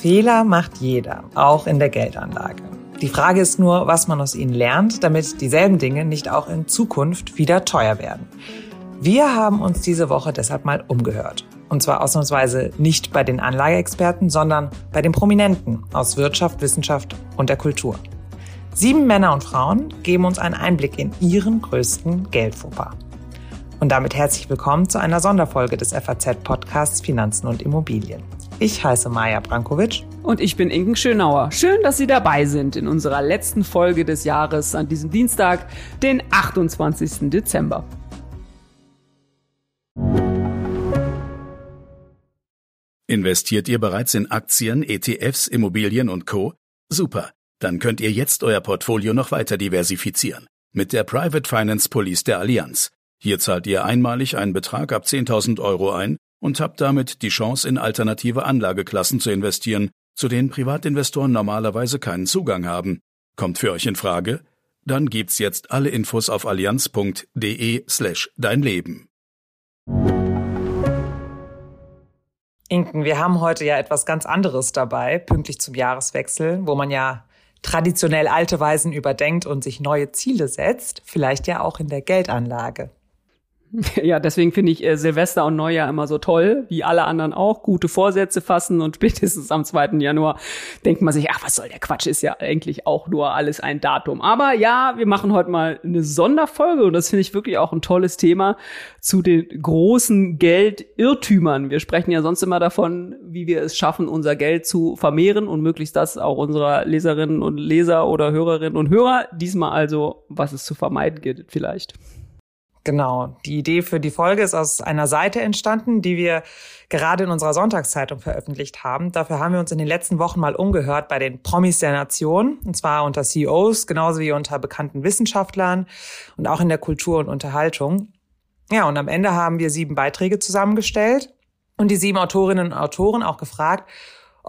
Fehler macht jeder, auch in der Geldanlage. Die Frage ist nur, was man aus ihnen lernt, damit dieselben Dinge nicht auch in Zukunft wieder teuer werden. Wir haben uns diese Woche deshalb mal umgehört. Und zwar ausnahmsweise nicht bei den Anlageexperten, sondern bei den Prominenten aus Wirtschaft, Wissenschaft und der Kultur. Sieben Männer und Frauen geben uns einen Einblick in ihren größten Geldfauxpas. Und damit herzlich willkommen zu einer Sonderfolge des FAZ-Podcasts Finanzen und Immobilien. Ich heiße Maja Brankovic. Und ich bin Inken Schönauer. Schön, dass Sie dabei sind in unserer letzten Folge des Jahres an diesem Dienstag, den 28. Dezember. Investiert ihr bereits in Aktien, ETFs, Immobilien und Co? Super. Dann könnt ihr jetzt euer Portfolio noch weiter diversifizieren. Mit der Private Finance Police der Allianz. Hier zahlt ihr einmalig einen Betrag ab 10.000 Euro ein und habt damit die Chance, in alternative Anlageklassen zu investieren, zu denen Privatinvestoren normalerweise keinen Zugang haben. Kommt für euch in Frage? Dann gibt's jetzt alle Infos auf allianz.de slash dein Leben. Inken, wir haben heute ja etwas ganz anderes dabei, pünktlich zum Jahreswechsel, wo man ja traditionell alte Weisen überdenkt und sich neue Ziele setzt, vielleicht ja auch in der Geldanlage. Ja, deswegen finde ich äh, Silvester und Neujahr immer so toll, wie alle anderen auch, gute Vorsätze fassen und spätestens am 2. Januar denkt man sich, ach, was soll der Quatsch, ist ja eigentlich auch nur alles ein Datum. Aber ja, wir machen heute mal eine Sonderfolge und das finde ich wirklich auch ein tolles Thema zu den großen Geldirrtümern. Wir sprechen ja sonst immer davon, wie wir es schaffen, unser Geld zu vermehren und möglichst das auch unserer Leserinnen und Leser oder Hörerinnen und Hörer. Diesmal also, was es zu vermeiden gilt vielleicht. Genau. Die Idee für die Folge ist aus einer Seite entstanden, die wir gerade in unserer Sonntagszeitung veröffentlicht haben. Dafür haben wir uns in den letzten Wochen mal umgehört bei den Promis der Nation, und zwar unter CEOs, genauso wie unter bekannten Wissenschaftlern und auch in der Kultur und Unterhaltung. Ja, und am Ende haben wir sieben Beiträge zusammengestellt und die sieben Autorinnen und Autoren auch gefragt,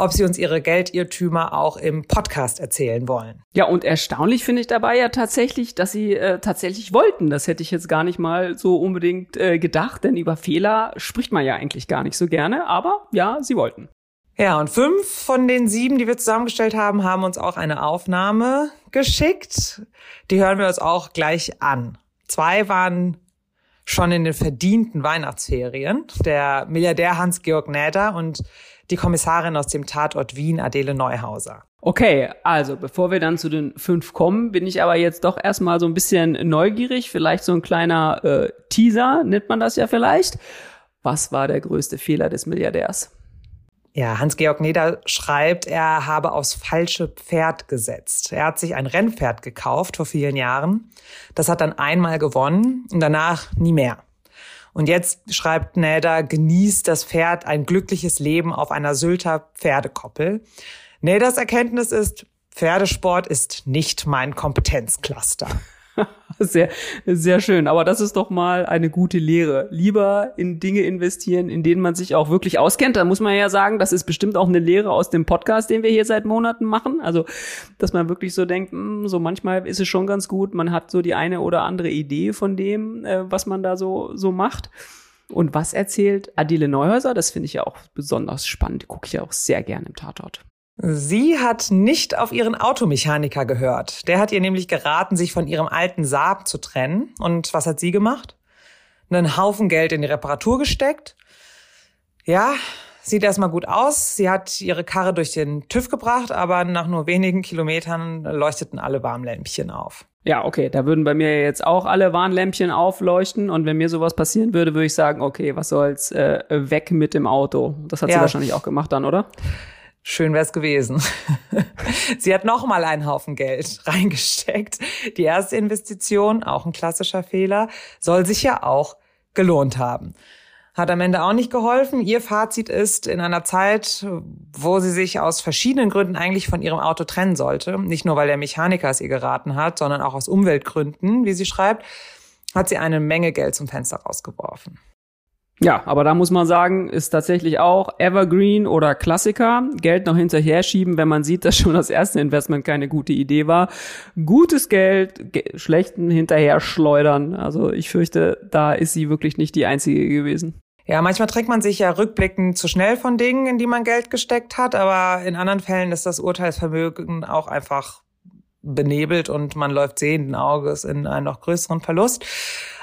ob sie uns ihre Geldirrtümer auch im Podcast erzählen wollen. Ja, und erstaunlich finde ich dabei ja tatsächlich, dass sie äh, tatsächlich wollten. Das hätte ich jetzt gar nicht mal so unbedingt äh, gedacht, denn über Fehler spricht man ja eigentlich gar nicht so gerne, aber ja, sie wollten. Ja, und fünf von den sieben, die wir zusammengestellt haben, haben uns auch eine Aufnahme geschickt. Die hören wir uns auch gleich an. Zwei waren schon in den verdienten Weihnachtsferien. Der Milliardär Hans-Georg Näder und die Kommissarin aus dem Tatort Wien, Adele Neuhauser. Okay, also bevor wir dann zu den fünf kommen, bin ich aber jetzt doch erstmal so ein bisschen neugierig. Vielleicht so ein kleiner äh, Teaser, nennt man das ja vielleicht. Was war der größte Fehler des Milliardärs? Ja, Hans-Georg Neder schreibt, er habe aufs falsche Pferd gesetzt. Er hat sich ein Rennpferd gekauft vor vielen Jahren. Das hat dann einmal gewonnen und danach nie mehr. Und jetzt schreibt Näder, genießt das Pferd ein glückliches Leben auf einer Sylter Pferdekoppel. Näders Erkenntnis ist, Pferdesport ist nicht mein Kompetenzcluster. Sehr, sehr schön. Aber das ist doch mal eine gute Lehre. Lieber in Dinge investieren, in denen man sich auch wirklich auskennt. Da muss man ja sagen, das ist bestimmt auch eine Lehre aus dem Podcast, den wir hier seit Monaten machen. Also, dass man wirklich so denkt, mh, hm, so manchmal ist es schon ganz gut. Man hat so die eine oder andere Idee von dem, äh, was man da so, so macht. Und was erzählt Adile Neuhäuser? Das finde ich ja auch besonders spannend. Gucke ich ja auch sehr gerne im Tatort. Sie hat nicht auf ihren Automechaniker gehört. Der hat ihr nämlich geraten, sich von ihrem alten Saab zu trennen. Und was hat sie gemacht? Einen Haufen Geld in die Reparatur gesteckt. Ja, sieht erstmal gut aus. Sie hat ihre Karre durch den TÜV gebracht, aber nach nur wenigen Kilometern leuchteten alle Warnlämpchen auf. Ja, okay, da würden bei mir jetzt auch alle Warnlämpchen aufleuchten und wenn mir sowas passieren würde, würde ich sagen, okay, was soll's, äh, weg mit dem Auto. Das hat ja. sie wahrscheinlich auch gemacht dann, oder? Schön wär's gewesen. Sie hat noch mal einen Haufen Geld reingesteckt. Die erste Investition, auch ein klassischer Fehler, soll sich ja auch gelohnt haben. Hat am Ende auch nicht geholfen. Ihr Fazit ist, in einer Zeit, wo sie sich aus verschiedenen Gründen eigentlich von ihrem Auto trennen sollte, nicht nur weil der Mechaniker es ihr geraten hat, sondern auch aus Umweltgründen, wie sie schreibt, hat sie eine Menge Geld zum Fenster rausgeworfen. Ja, aber da muss man sagen, ist tatsächlich auch Evergreen oder Klassiker. Geld noch hinterher schieben, wenn man sieht, dass schon das erste Investment keine gute Idee war. Gutes Geld, ge schlechten hinterher schleudern. Also ich fürchte, da ist sie wirklich nicht die einzige gewesen. Ja, manchmal trägt man sich ja rückblickend zu schnell von Dingen, in die man Geld gesteckt hat, aber in anderen Fällen ist das Urteilsvermögen auch einfach benebelt und man läuft sehenden Auges in einen noch größeren Verlust.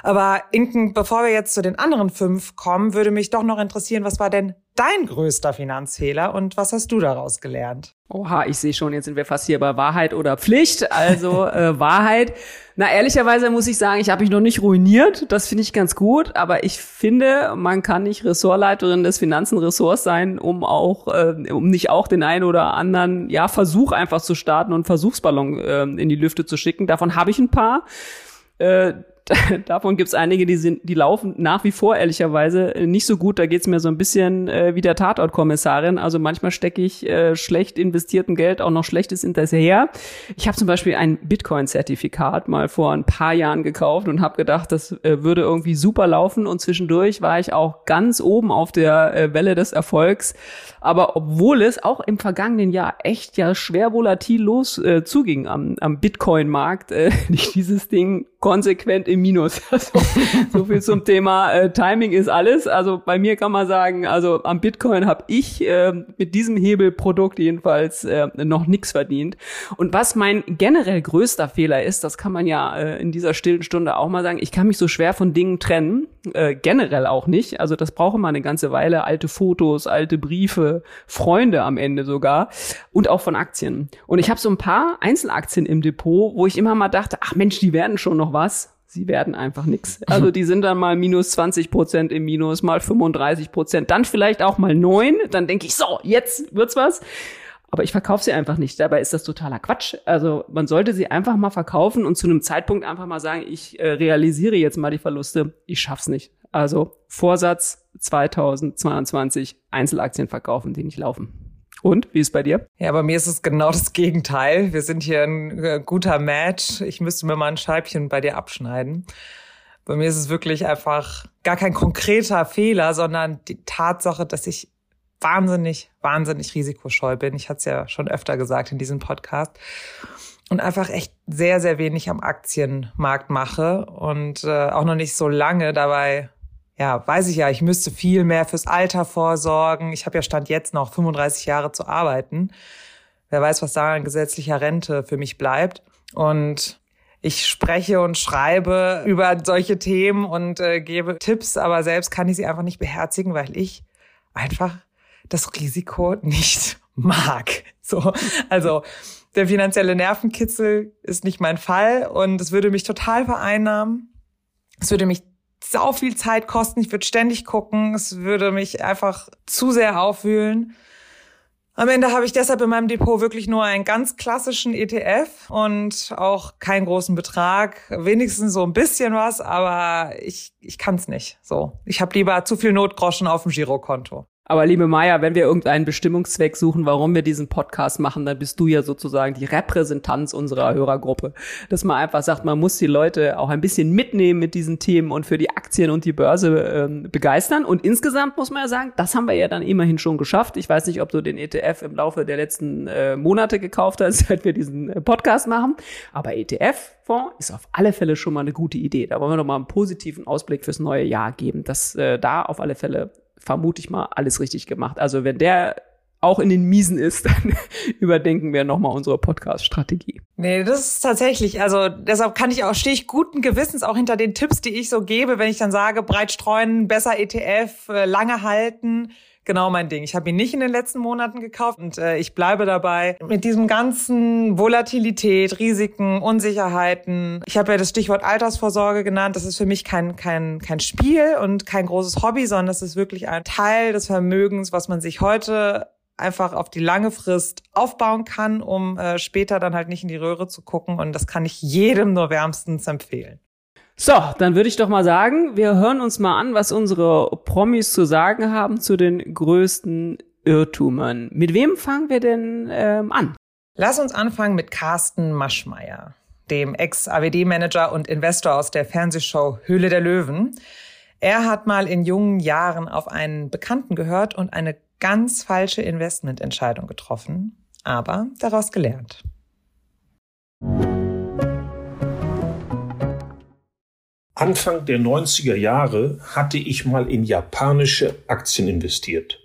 Aber Inken, bevor wir jetzt zu den anderen fünf kommen, würde mich doch noch interessieren, was war denn dein größter Finanzfehler und was hast du daraus gelernt? Oha, ich sehe schon, jetzt sind wir fast hier bei Wahrheit oder Pflicht. Also äh, Wahrheit. Na, ehrlicherweise muss ich sagen, ich habe mich noch nicht ruiniert. Das finde ich ganz gut. Aber ich finde, man kann nicht Ressortleiterin des Finanzenressorts sein, um auch, äh, um nicht auch den einen oder anderen, ja, Versuch einfach zu starten und Versuchsballon äh, in die Lüfte zu schicken. Davon habe ich ein paar. Äh, davon gibt es einige, die sind, die laufen nach wie vor ehrlicherweise nicht so gut. Da geht's mir so ein bisschen äh, wie der Tatortkommissarin. Also manchmal stecke ich äh, schlecht investierten Geld auch noch schlechtes hinterher. Ich habe zum Beispiel ein Bitcoin-Zertifikat mal vor ein paar Jahren gekauft und habe gedacht, das äh, würde irgendwie super laufen. Und zwischendurch war ich auch ganz oben auf der äh, Welle des Erfolgs. Aber obwohl es auch im vergangenen Jahr echt ja schwer volatil los äh, zuging am, am Bitcoin-Markt, äh, dieses Ding konsequent im Minus. Also, so viel zum Thema äh, Timing ist alles. Also bei mir kann man sagen, also am Bitcoin habe ich äh, mit diesem Hebelprodukt jedenfalls äh, noch nichts verdient. Und was mein generell größter Fehler ist, das kann man ja äh, in dieser stillen Stunde auch mal sagen, ich kann mich so schwer von Dingen trennen, äh, generell auch nicht. Also das braucht man eine ganze Weile, alte Fotos, alte Briefe, Freunde am Ende sogar und auch von Aktien. Und ich habe so ein paar Einzelaktien im Depot, wo ich immer mal dachte, ach Mensch, die werden schon noch was sie werden einfach nix. Also die sind dann mal minus 20 Prozent im Minus, mal 35 Prozent, dann vielleicht auch mal neun. Dann denke ich, so, jetzt wird's was. Aber ich verkaufe sie einfach nicht. Dabei ist das totaler Quatsch. Also man sollte sie einfach mal verkaufen und zu einem Zeitpunkt einfach mal sagen, ich äh, realisiere jetzt mal die Verluste. Ich schaff's nicht. Also Vorsatz 2022 Einzelaktien verkaufen, die nicht laufen. Und wie ist bei dir? Ja, bei mir ist es genau das Gegenteil. Wir sind hier ein äh, guter Match. Ich müsste mir mal ein Scheibchen bei dir abschneiden. Bei mir ist es wirklich einfach gar kein konkreter Fehler, sondern die Tatsache, dass ich wahnsinnig, wahnsinnig risikoscheu bin. Ich hatte es ja schon öfter gesagt in diesem Podcast. Und einfach echt sehr, sehr wenig am Aktienmarkt mache und äh, auch noch nicht so lange dabei ja, weiß ich ja, ich müsste viel mehr fürs Alter vorsorgen. Ich habe ja Stand jetzt noch 35 Jahre zu arbeiten. Wer weiß, was da an gesetzlicher Rente für mich bleibt. Und ich spreche und schreibe über solche Themen und äh, gebe Tipps, aber selbst kann ich sie einfach nicht beherzigen, weil ich einfach das Risiko nicht mag. So, also der finanzielle Nervenkitzel ist nicht mein Fall und es würde mich total vereinnahmen. Es würde mich sau viel Zeit kosten. Ich würde ständig gucken. Es würde mich einfach zu sehr aufwühlen. Am Ende habe ich deshalb in meinem Depot wirklich nur einen ganz klassischen ETF und auch keinen großen Betrag, wenigstens so ein bisschen was, aber ich, ich kann es nicht. So, ich habe lieber zu viel Notgroschen auf dem Girokonto. Aber liebe Maya, wenn wir irgendeinen Bestimmungszweck suchen, warum wir diesen Podcast machen, dann bist du ja sozusagen die Repräsentanz unserer Hörergruppe. Dass man einfach sagt, man muss die Leute auch ein bisschen mitnehmen mit diesen Themen und für die Aktien und die Börse ähm, begeistern. Und insgesamt muss man ja sagen, das haben wir ja dann immerhin schon geschafft. Ich weiß nicht, ob du den ETF im Laufe der letzten äh, Monate gekauft hast, seit wir diesen äh, Podcast machen. Aber ETF-Fonds ist auf alle Fälle schon mal eine gute Idee. Da wollen wir doch mal einen positiven Ausblick fürs neue Jahr geben, dass äh, da auf alle Fälle vermute ich mal, alles richtig gemacht. Also wenn der auch in den Miesen ist, dann überdenken wir nochmal unsere Podcast-Strategie. Nee, das ist tatsächlich, also deshalb kann ich auch, stehe ich guten Gewissens auch hinter den Tipps, die ich so gebe, wenn ich dann sage, breit streuen, besser ETF, äh, lange halten, genau mein Ding. Ich habe ihn nicht in den letzten Monaten gekauft und äh, ich bleibe dabei. Mit diesem ganzen Volatilität, Risiken, Unsicherheiten. Ich habe ja das Stichwort Altersvorsorge genannt. Das ist für mich kein, kein, kein Spiel und kein großes Hobby, sondern das ist wirklich ein Teil des Vermögens, was man sich heute einfach auf die lange Frist aufbauen kann, um äh, später dann halt nicht in die Röhre zu gucken. Und das kann ich jedem nur wärmstens empfehlen. So, dann würde ich doch mal sagen, wir hören uns mal an, was unsere Promis zu sagen haben zu den größten Irrtümern. Mit wem fangen wir denn ähm, an? Lass uns anfangen mit Carsten Maschmeyer, dem Ex-AWD-Manager und Investor aus der Fernsehshow Höhle der Löwen. Er hat mal in jungen Jahren auf einen Bekannten gehört und eine ganz falsche Investmententscheidung getroffen, aber daraus gelernt. Anfang der 90er Jahre hatte ich mal in japanische Aktien investiert.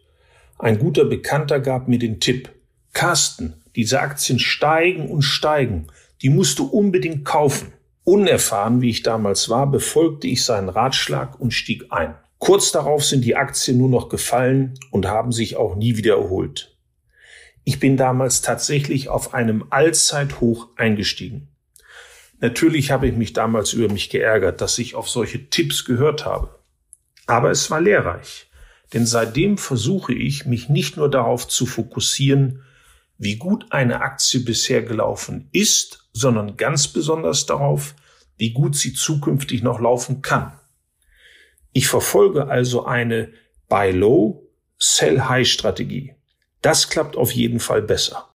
Ein guter Bekannter gab mir den Tipp, Carsten, diese Aktien steigen und steigen, die musst du unbedingt kaufen. Unerfahren, wie ich damals war, befolgte ich seinen Ratschlag und stieg ein. Kurz darauf sind die Aktien nur noch gefallen und haben sich auch nie wieder erholt. Ich bin damals tatsächlich auf einem Allzeithoch eingestiegen. Natürlich habe ich mich damals über mich geärgert, dass ich auf solche Tipps gehört habe. Aber es war lehrreich, denn seitdem versuche ich, mich nicht nur darauf zu fokussieren, wie gut eine Aktie bisher gelaufen ist, sondern ganz besonders darauf, wie gut sie zukünftig noch laufen kann. Ich verfolge also eine Buy Low, Sell High Strategie. Das klappt auf jeden Fall besser.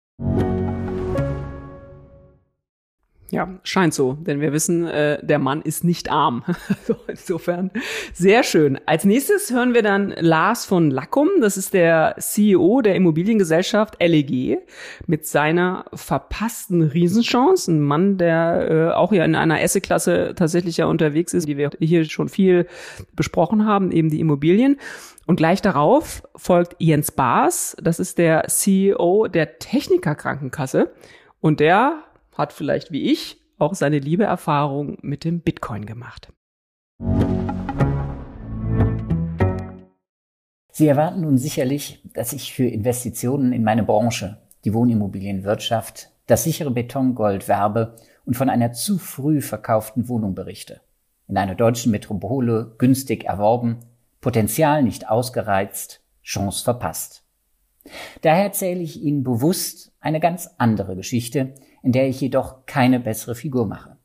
Ja, scheint so, denn wir wissen, äh, der Mann ist nicht arm. Insofern sehr schön. Als nächstes hören wir dann Lars von Lackum, das ist der CEO der Immobiliengesellschaft LEG, mit seiner verpassten Riesenchance. Ein Mann, der äh, auch ja in einer Esse-Klasse tatsächlich ja unterwegs ist, die wir hier schon viel besprochen haben, eben die Immobilien. Und gleich darauf folgt Jens Baas, das ist der CEO der Techniker Krankenkasse. Und der hat vielleicht wie ich auch seine liebe Erfahrung mit dem Bitcoin gemacht. Sie erwarten nun sicherlich, dass ich für Investitionen in meine Branche, die Wohnimmobilienwirtschaft, das sichere Betongold werbe und von einer zu früh verkauften Wohnung berichte. In einer deutschen Metropole günstig erworben, Potenzial nicht ausgereizt, Chance verpasst. Daher erzähle ich Ihnen bewusst eine ganz andere Geschichte, in der ich jedoch keine bessere Figur mache.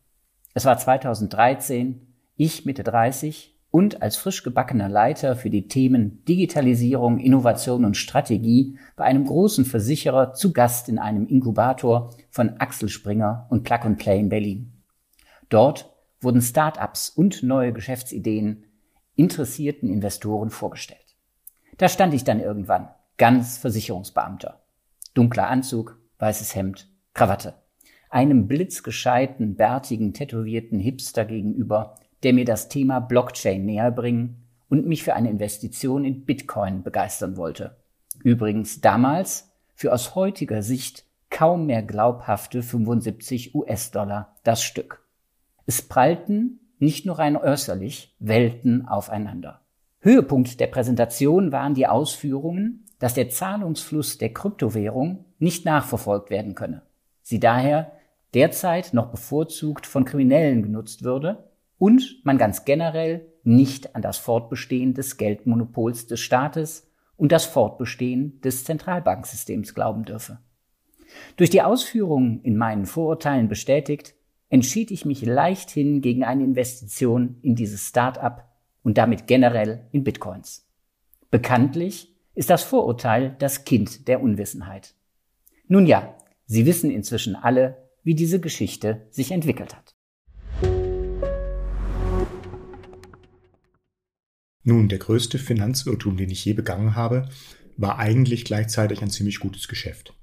Es war 2013, ich Mitte 30 und als frisch gebackener Leiter für die Themen Digitalisierung, Innovation und Strategie bei einem großen Versicherer zu Gast in einem Inkubator von Axel Springer und Plug and Play in Berlin. Dort wurden Start-ups und neue Geschäftsideen interessierten Investoren vorgestellt. Da stand ich dann irgendwann, ganz Versicherungsbeamter. Dunkler Anzug, weißes Hemd, Krawatte einem blitzgescheiten, bärtigen, tätowierten Hipster gegenüber, der mir das Thema Blockchain näher bringen und mich für eine Investition in Bitcoin begeistern wollte. Übrigens damals für aus heutiger Sicht kaum mehr glaubhafte 75 US-Dollar das Stück. Es prallten nicht nur rein äußerlich Welten aufeinander. Höhepunkt der Präsentation waren die Ausführungen, dass der Zahlungsfluss der Kryptowährung nicht nachverfolgt werden könne. Sie daher derzeit noch bevorzugt von Kriminellen genutzt würde und man ganz generell nicht an das Fortbestehen des Geldmonopols des Staates und das Fortbestehen des Zentralbanksystems glauben dürfe. Durch die Ausführungen in meinen Vorurteilen bestätigt, entschied ich mich leichthin gegen eine Investition in dieses Start-up und damit generell in Bitcoins. Bekanntlich ist das Vorurteil das Kind der Unwissenheit. Nun ja, Sie wissen inzwischen alle, wie diese Geschichte sich entwickelt hat. Nun, der größte Finanzirrtum, den ich je begangen habe, war eigentlich gleichzeitig ein ziemlich gutes Geschäft.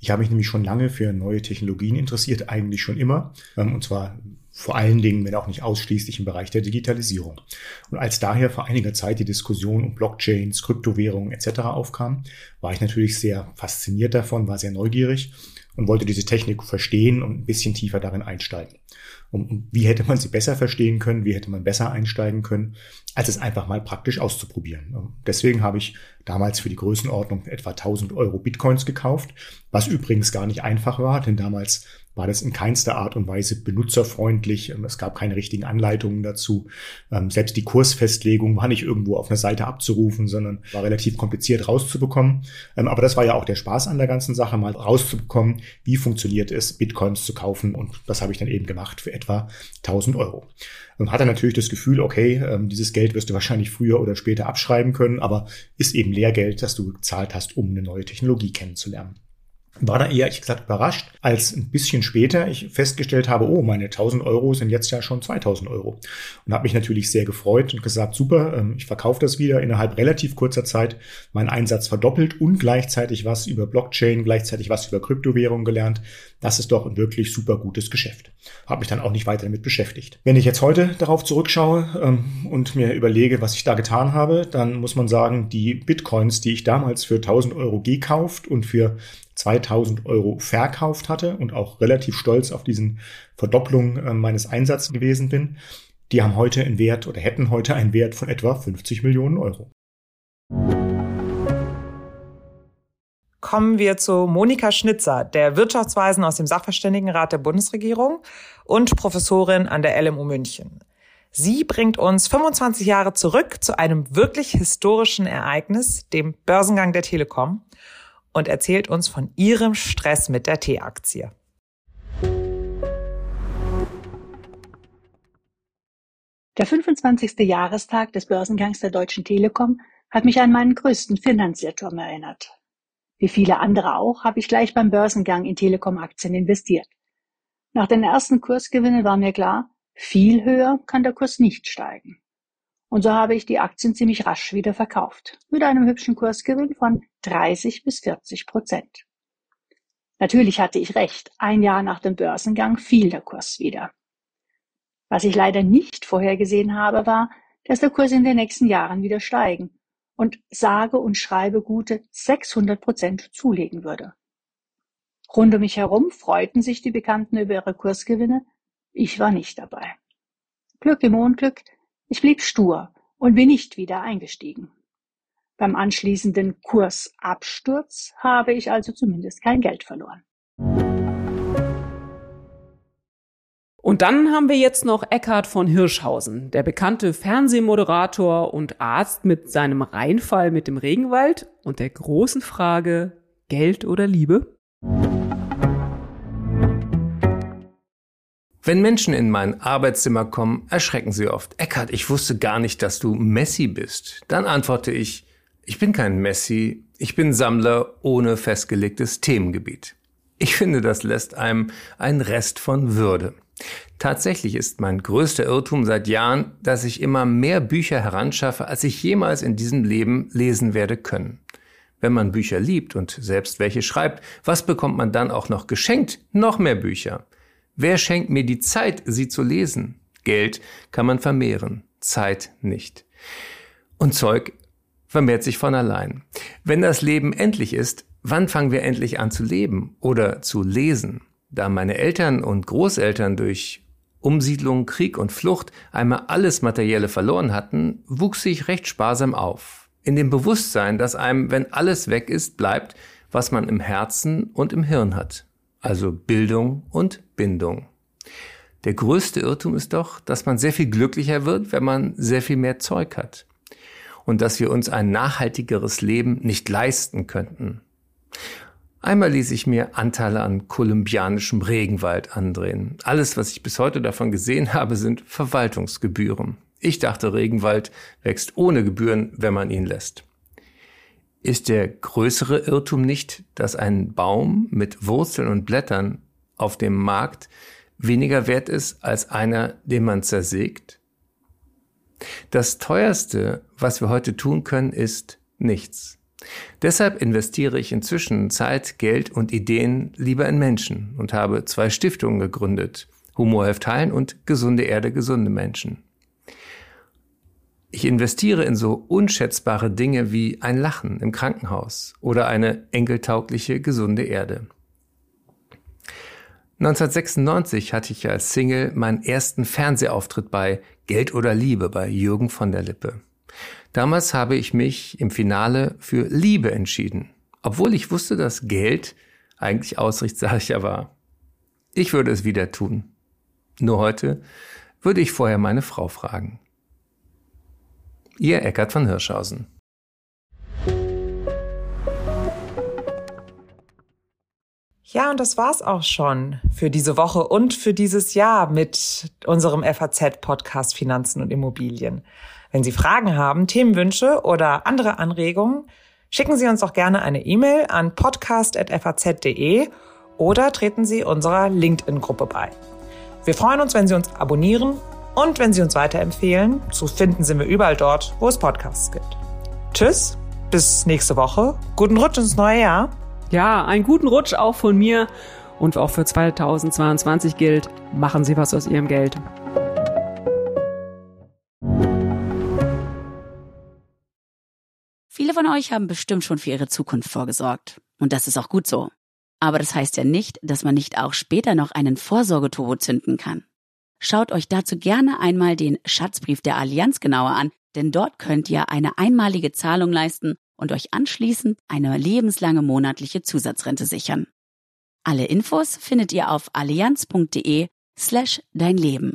Ich habe mich nämlich schon lange für neue Technologien interessiert, eigentlich schon immer, ähm, und zwar vor allen Dingen, wenn auch nicht ausschließlich im Bereich der Digitalisierung. Und als daher vor einiger Zeit die Diskussion um Blockchains, Kryptowährungen etc. aufkam, war ich natürlich sehr fasziniert davon, war sehr neugierig und wollte diese Technik verstehen und ein bisschen tiefer darin einsteigen. Und wie hätte man sie besser verstehen können, wie hätte man besser einsteigen können, als es einfach mal praktisch auszuprobieren. Deswegen habe ich damals für die Größenordnung etwa 1000 Euro Bitcoins gekauft, was übrigens gar nicht einfach war, denn damals war das in keinster Art und Weise benutzerfreundlich. Ähm, es gab keine richtigen Anleitungen dazu. Ähm, selbst die Kursfestlegung war nicht irgendwo auf einer Seite abzurufen, sondern war relativ kompliziert rauszubekommen. Ähm, aber das war ja auch der Spaß an der ganzen Sache, mal rauszubekommen, wie funktioniert es, Bitcoins zu kaufen. Und das habe ich dann eben gemacht für etwa 1000 Euro. Und hatte natürlich das Gefühl, okay, dieses Geld wirst du wahrscheinlich früher oder später abschreiben können, aber ist eben Lehrgeld, das du gezahlt hast, um eine neue Technologie kennenzulernen. War da eher, ich gesagt, überrascht, als ein bisschen später ich festgestellt habe, oh, meine 1000 Euro sind jetzt ja schon 2000 Euro. Und habe mich natürlich sehr gefreut und gesagt, super, ähm, ich verkaufe das wieder innerhalb relativ kurzer Zeit, meinen Einsatz verdoppelt und gleichzeitig was über Blockchain, gleichzeitig was über Kryptowährung gelernt. Das ist doch ein wirklich super gutes Geschäft. Habe mich dann auch nicht weiter damit beschäftigt. Wenn ich jetzt heute darauf zurückschaue ähm, und mir überlege, was ich da getan habe, dann muss man sagen, die Bitcoins, die ich damals für 1000 Euro gekauft und für 2000 Euro verkauft hatte und auch relativ stolz auf diesen Verdopplung äh, meines Einsatzes gewesen bin, die haben heute einen Wert oder hätten heute einen Wert von etwa 50 Millionen Euro. Kommen wir zu Monika Schnitzer, der Wirtschaftsweisen aus dem Sachverständigenrat der Bundesregierung und Professorin an der LMU München. Sie bringt uns 25 Jahre zurück zu einem wirklich historischen Ereignis, dem Börsengang der Telekom und erzählt uns von ihrem Stress mit der T-Aktie. Der 25. Jahrestag des Börsengangs der Deutschen Telekom hat mich an meinen größten Finanzirrtum erinnert. Wie viele andere auch, habe ich gleich beim Börsengang in Telekom-Aktien investiert. Nach den ersten Kursgewinnen war mir klar, viel höher kann der Kurs nicht steigen. Und so habe ich die Aktien ziemlich rasch wieder verkauft, mit einem hübschen Kursgewinn von 30 bis 40 Prozent. Natürlich hatte ich recht, ein Jahr nach dem Börsengang fiel der Kurs wieder. Was ich leider nicht vorhergesehen habe, war, dass der Kurs in den nächsten Jahren wieder steigen und sage und schreibe gute 600 Prozent zulegen würde. Rund um mich herum freuten sich die Bekannten über ihre Kursgewinne, ich war nicht dabei. Glück im Unglück, ich blieb stur und bin nicht wieder eingestiegen. Beim anschließenden Kursabsturz habe ich also zumindest kein Geld verloren. Und dann haben wir jetzt noch Eckhard von Hirschhausen, der bekannte Fernsehmoderator und Arzt mit seinem Reinfall mit dem Regenwald und der großen Frage Geld oder Liebe. Wenn Menschen in mein Arbeitszimmer kommen, erschrecken sie oft. Eckart, ich wusste gar nicht, dass du Messi bist. Dann antworte ich, ich bin kein Messi, ich bin Sammler ohne festgelegtes Themengebiet. Ich finde, das lässt einem einen Rest von Würde. Tatsächlich ist mein größter Irrtum seit Jahren, dass ich immer mehr Bücher heranschaffe, als ich jemals in diesem Leben lesen werde können. Wenn man Bücher liebt und selbst welche schreibt, was bekommt man dann auch noch geschenkt? Noch mehr Bücher. Wer schenkt mir die Zeit, sie zu lesen? Geld kann man vermehren, Zeit nicht. Und Zeug vermehrt sich von allein. Wenn das Leben endlich ist, wann fangen wir endlich an zu leben oder zu lesen? Da meine Eltern und Großeltern durch Umsiedlung, Krieg und Flucht einmal alles Materielle verloren hatten, wuchs ich recht sparsam auf. In dem Bewusstsein, dass einem, wenn alles weg ist, bleibt, was man im Herzen und im Hirn hat also Bildung und Bindung. Der größte Irrtum ist doch, dass man sehr viel glücklicher wird, wenn man sehr viel mehr Zeug hat. Und dass wir uns ein nachhaltigeres Leben nicht leisten könnten. Einmal ließ ich mir Anteile an kolumbianischem Regenwald andrehen. Alles, was ich bis heute davon gesehen habe, sind Verwaltungsgebühren. Ich dachte, Regenwald wächst ohne Gebühren, wenn man ihn lässt. Ist der größere Irrtum nicht, dass ein Baum mit Wurzeln und Blättern auf dem Markt weniger wert ist als einer, den man zersägt? Das teuerste, was wir heute tun können, ist nichts. Deshalb investiere ich inzwischen Zeit, Geld und Ideen lieber in Menschen und habe zwei Stiftungen gegründet. Humor hilft heilen und Gesunde Erde, gesunde Menschen. Ich investiere in so unschätzbare Dinge wie ein Lachen im Krankenhaus oder eine enkeltaugliche, gesunde Erde. 1996 hatte ich als Single meinen ersten Fernsehauftritt bei Geld oder Liebe bei Jürgen von der Lippe. Damals habe ich mich im Finale für Liebe entschieden, obwohl ich wusste, dass Geld eigentlich Ausrichtssache war. Ich würde es wieder tun. Nur heute würde ich vorher meine Frau fragen. Ihr Eckart von Hirschhausen. Ja, und das war's auch schon für diese Woche und für dieses Jahr mit unserem FAZ-Podcast Finanzen und Immobilien. Wenn Sie Fragen haben, Themenwünsche oder andere Anregungen, Schicken Sie uns doch gerne eine E-Mail an podcast.faz.de oder treten Sie unserer LinkedIn-Gruppe bei. Wir freuen uns, wenn Sie uns abonnieren und wenn Sie uns weiterempfehlen. Zu finden sind wir überall dort, wo es Podcasts gibt. Tschüss, bis nächste Woche. Guten Rutsch ins neue Jahr. Ja, einen guten Rutsch auch von mir und auch für 2022 gilt, machen Sie was aus Ihrem Geld. Viele von euch haben bestimmt schon für ihre Zukunft vorgesorgt. Und das ist auch gut so. Aber das heißt ja nicht, dass man nicht auch später noch einen Vorsorgeturbo zünden kann. Schaut euch dazu gerne einmal den Schatzbrief der Allianz genauer an, denn dort könnt ihr eine einmalige Zahlung leisten und euch anschließend eine lebenslange monatliche Zusatzrente sichern. Alle Infos findet ihr auf allianz.de slash dein Leben.